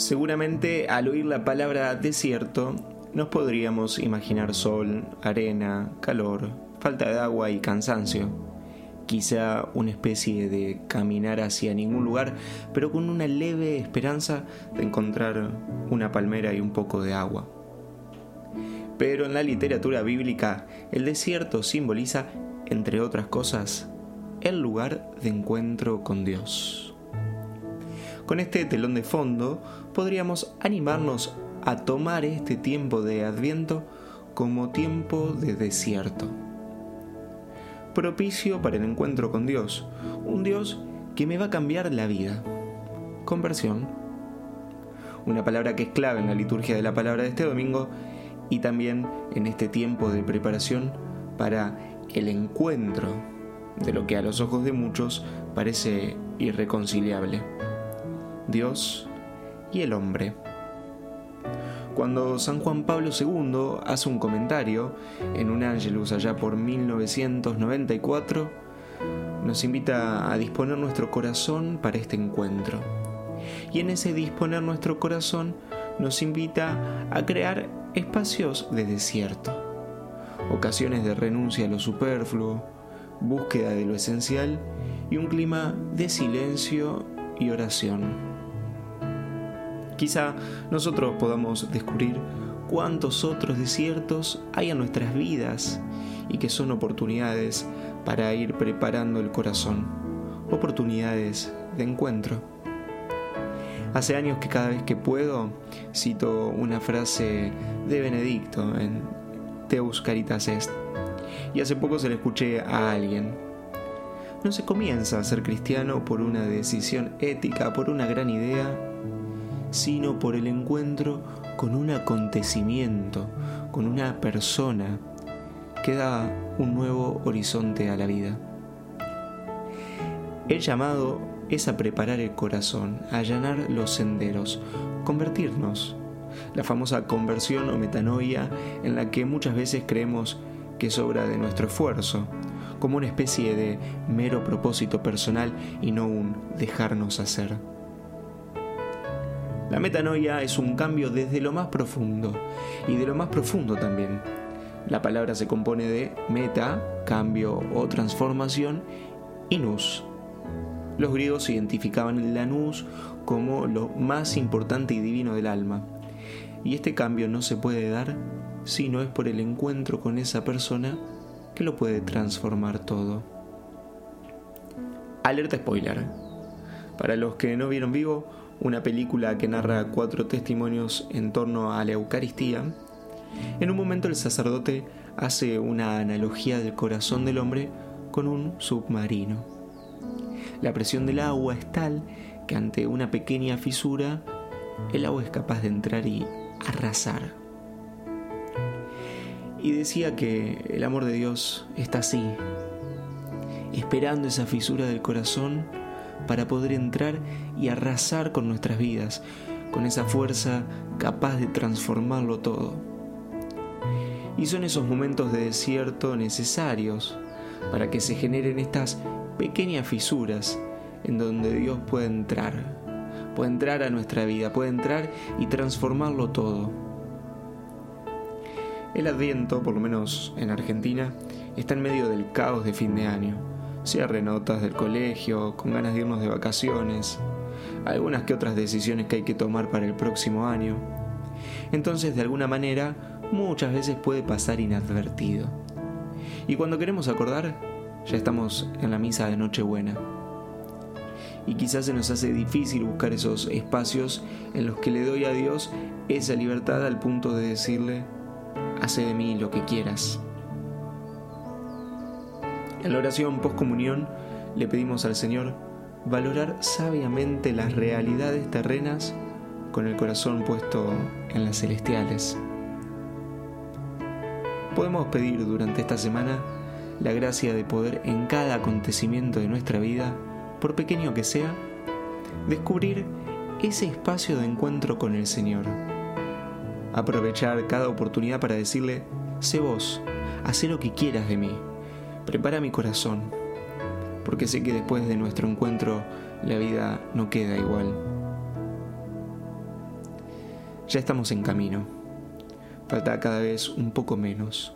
Seguramente al oír la palabra desierto nos podríamos imaginar sol, arena, calor, falta de agua y cansancio. Quizá una especie de caminar hacia ningún lugar, pero con una leve esperanza de encontrar una palmera y un poco de agua. Pero en la literatura bíblica, el desierto simboliza, entre otras cosas, el lugar de encuentro con Dios. Con este telón de fondo podríamos animarnos a tomar este tiempo de adviento como tiempo de desierto. Propicio para el encuentro con Dios, un Dios que me va a cambiar la vida. Conversión. Una palabra que es clave en la liturgia de la palabra de este domingo y también en este tiempo de preparación para el encuentro de lo que a los ojos de muchos parece irreconciliable. Dios y el hombre. Cuando San Juan Pablo II hace un comentario en un Angelus allá por 1994, nos invita a disponer nuestro corazón para este encuentro. Y en ese disponer nuestro corazón nos invita a crear espacios de desierto, ocasiones de renuncia a lo superfluo, búsqueda de lo esencial y un clima de silencio y oración. Quizá nosotros podamos descubrir cuántos otros desiertos hay en nuestras vidas y que son oportunidades para ir preparando el corazón, oportunidades de encuentro. Hace años que cada vez que puedo cito una frase de Benedicto en Teus Caritas Est y hace poco se la escuché a alguien. No se comienza a ser cristiano por una decisión ética, por una gran idea, sino por el encuentro con un acontecimiento, con una persona que da un nuevo horizonte a la vida. El llamado es a preparar el corazón, a allanar los senderos, convertirnos. La famosa conversión o metanoia en la que muchas veces creemos que es obra de nuestro esfuerzo, como una especie de mero propósito personal y no un dejarnos hacer. La metanoia es un cambio desde lo más profundo y de lo más profundo también. La palabra se compone de meta, cambio o transformación, y nous. Los griegos identificaban la nous como lo más importante y divino del alma. Y este cambio no se puede dar si no es por el encuentro con esa persona que lo puede transformar todo. Alerta spoiler. Para los que no vieron vivo, una película que narra cuatro testimonios en torno a la Eucaristía, en un momento el sacerdote hace una analogía del corazón del hombre con un submarino. La presión del agua es tal que ante una pequeña fisura el agua es capaz de entrar y arrasar. Y decía que el amor de Dios está así, esperando esa fisura del corazón para poder entrar y arrasar con nuestras vidas, con esa fuerza capaz de transformarlo todo. Y son esos momentos de desierto necesarios para que se generen estas pequeñas fisuras en donde Dios puede entrar, puede entrar a nuestra vida, puede entrar y transformarlo todo. El adviento, por lo menos en Argentina, está en medio del caos de fin de año cierre notas del colegio, con ganas de irnos de vacaciones, algunas que otras decisiones que hay que tomar para el próximo año. Entonces, de alguna manera, muchas veces puede pasar inadvertido. Y cuando queremos acordar, ya estamos en la misa de Nochebuena. Y quizás se nos hace difícil buscar esos espacios en los que le doy a Dios esa libertad al punto de decirle, hace de mí lo que quieras. En la oración post-comunión le pedimos al Señor valorar sabiamente las realidades terrenas con el corazón puesto en las celestiales. Podemos pedir durante esta semana la gracia de poder en cada acontecimiento de nuestra vida, por pequeño que sea, descubrir ese espacio de encuentro con el Señor. Aprovechar cada oportunidad para decirle, sé vos, haz lo que quieras de mí prepara mi corazón, porque sé que después de nuestro encuentro la vida no queda igual. Ya estamos en camino. Falta cada vez un poco menos.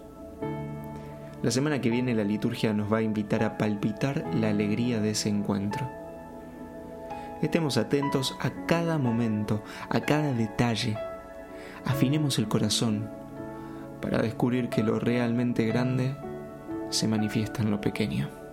La semana que viene la liturgia nos va a invitar a palpitar la alegría de ese encuentro. Estemos atentos a cada momento, a cada detalle. Afinemos el corazón para descubrir que lo realmente grande se manifiesta en lo pequeño.